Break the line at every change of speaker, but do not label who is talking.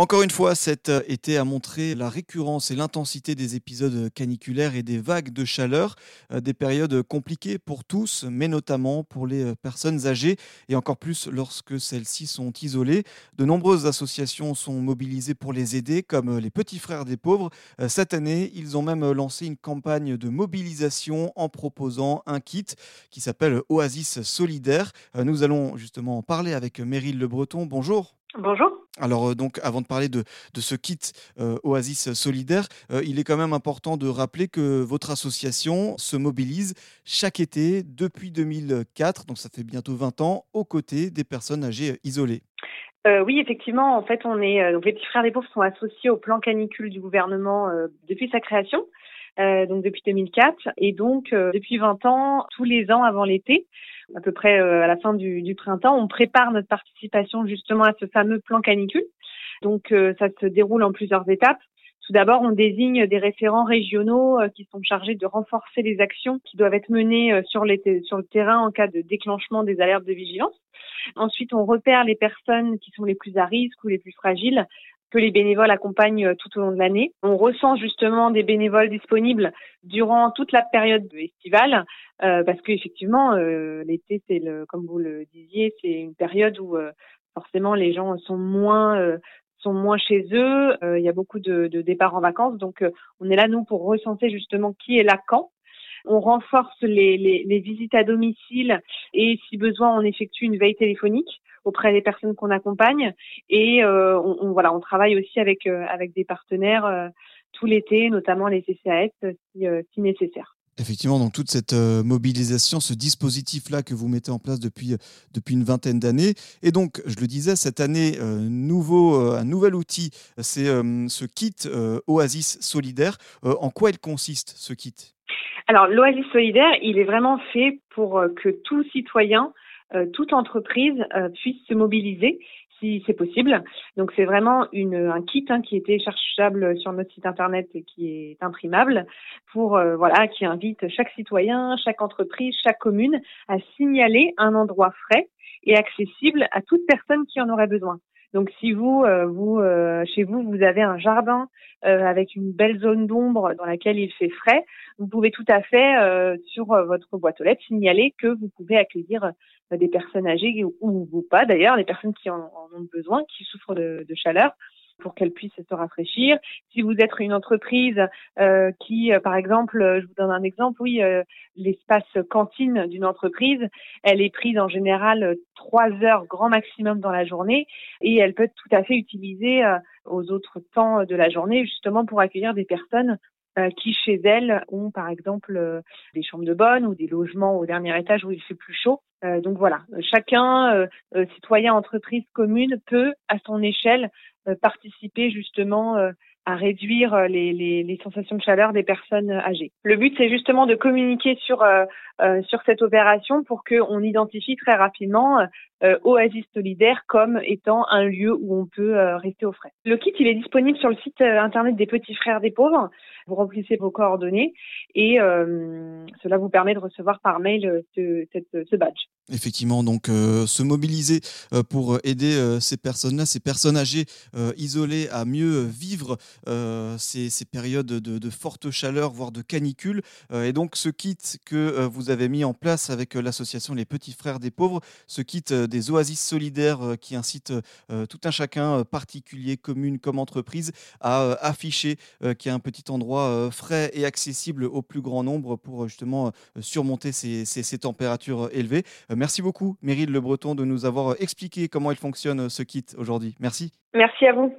Encore une fois, cet euh, été a montré la récurrence et l'intensité des épisodes caniculaires et des vagues de chaleur, euh, des périodes compliquées pour tous, mais notamment pour les euh, personnes âgées et encore plus lorsque celles-ci sont isolées. De nombreuses associations sont mobilisées pour les aider, comme les Petits Frères des Pauvres. Cette année, ils ont même lancé une campagne de mobilisation en proposant un kit qui s'appelle Oasis Solidaire. Nous allons justement en parler avec Meryl Le Breton. Bonjour.
Bonjour.
Alors euh, donc avant de parler de, ce kit euh, Oasis Solidaire, euh, il est quand même important de rappeler que votre association se mobilise chaque été depuis 2004, donc ça fait bientôt 20 ans, aux côtés des personnes âgées isolées.
oui, effectivement, en fait, on est les petits frères des pauvres sont associés au plan canicule du gouvernement depuis sa création. Euh, donc depuis 2004. Et donc, euh, depuis 20 ans, tous les ans avant l'été, à peu près euh, à la fin du, du, printemps, on prépare notre participation justement à ce fameux plan canicule. Donc, ça se déroule en plusieurs étapes. Tout d'abord, on désigne des référents régionaux qui sont chargés de renforcer les actions qui doivent être menées sur, sur le terrain en cas de déclenchement des alertes de vigilance. Ensuite, on repère les personnes qui sont les plus à risque ou les plus fragiles que les bénévoles accompagnent euh, tout au long de l'année. On ressent justement des bénévoles disponibles durant toute la période estivale, euh, parce qu'effectivement, euh, l'été, c'est le, comme vous le disiez, c'est une période où euh, forcément les gens sont moins sont moins chez eux. Il y a beaucoup de, de, départs en vacances, donc on est là nous pour recenser justement qui est là quand. On renforce les, les, les visites à domicile et si besoin, on effectue une veille téléphonique auprès des personnes qu'on accompagne. Et euh, on, voilà, on travaille aussi avec euh, avec des partenaires euh, tout l'été, notamment les CCAS si, si nécessaire.
Effectivement, donc toute cette mobilisation, ce dispositif-là que vous mettez en place depuis, depuis une vingtaine d'années. Et donc, je le disais, cette année, nouveau, un nouvel outil, c'est ce kit Oasis Solidaire. en quoi il consiste, ce kit?
Alors, l'Oasis Solidaire, il est vraiment fait pour que tout citoyen toute entreprise euh, puisse se mobiliser si c'est possible. Donc c'est vraiment une, un kit hein, qui est téléchargeable sur notre site internet et qui est imprimable pour euh, voilà qui invite chaque citoyen, chaque entreprise, chaque commune à signaler un endroit frais et accessible à toute personne qui en aurait besoin. Donc si vous, vous chez vous, vous avez un jardin avec une belle zone d'ombre dans laquelle il fait frais, vous pouvez tout à fait sur votre boîte aux lettres signaler que vous pouvez accueillir des personnes âgées ou, pas. D'ailleurs, des personnes qui en, ont besoin, qui souffrent de, chaleur pour qu'elles puissent se rafraîchir. Si vous êtes une entreprise euh, qui, euh, par exemple, je vous donne un exemple, oui, euh, l'espace cantine d'une entreprise, elle est prise en général trois heures grand maximum dans la journée et elle peut être tout à fait utilisée aux autres temps de la journée justement pour accueillir des personnes qui chez elles ont par exemple des chambres de bonne ou des logements au dernier étage où il fait plus chaud euh, donc voilà, chacun, euh, euh, citoyen, entreprise, commune, peut à son échelle participer justement à réduire euh, les, les, les, sensations de chaleur des personnes âgées. Le but, c'est justement de communiquer sur euh, euh sur cette opération pour qu'on identifie très rapidement euh, Oasis Solidaire comme étant un lieu où on peut rester au frais. Le kit, il est disponible sur le site internet des Petits Frères des Pauvres. Vous remplissez vos coordonnées et cela vous permet de recevoir par mail ce, badge.
Effectivement, donc se mobiliser pour aider ces personnes-là, ces personnes âgées isolées à mieux vivre euh, ces, périodes de, forte chaleur, voire de canicule. Euh, et donc ce kit que euh, vous avez mis en place avec l'association Les Petits Frères des Pauvres, ce kit des oasis solidaires qui incite tout un chacun, particulier, commune comme entreprise, à afficher qu'il y a un petit endroit frais et accessible au plus grand nombre pour justement surmonter ces, ces températures élevées. merci beaucoup, Meryl Le Breton, de nous avoir expliqué comment il fonctionne ce kit aujourd'hui. Merci.
Merci à vous.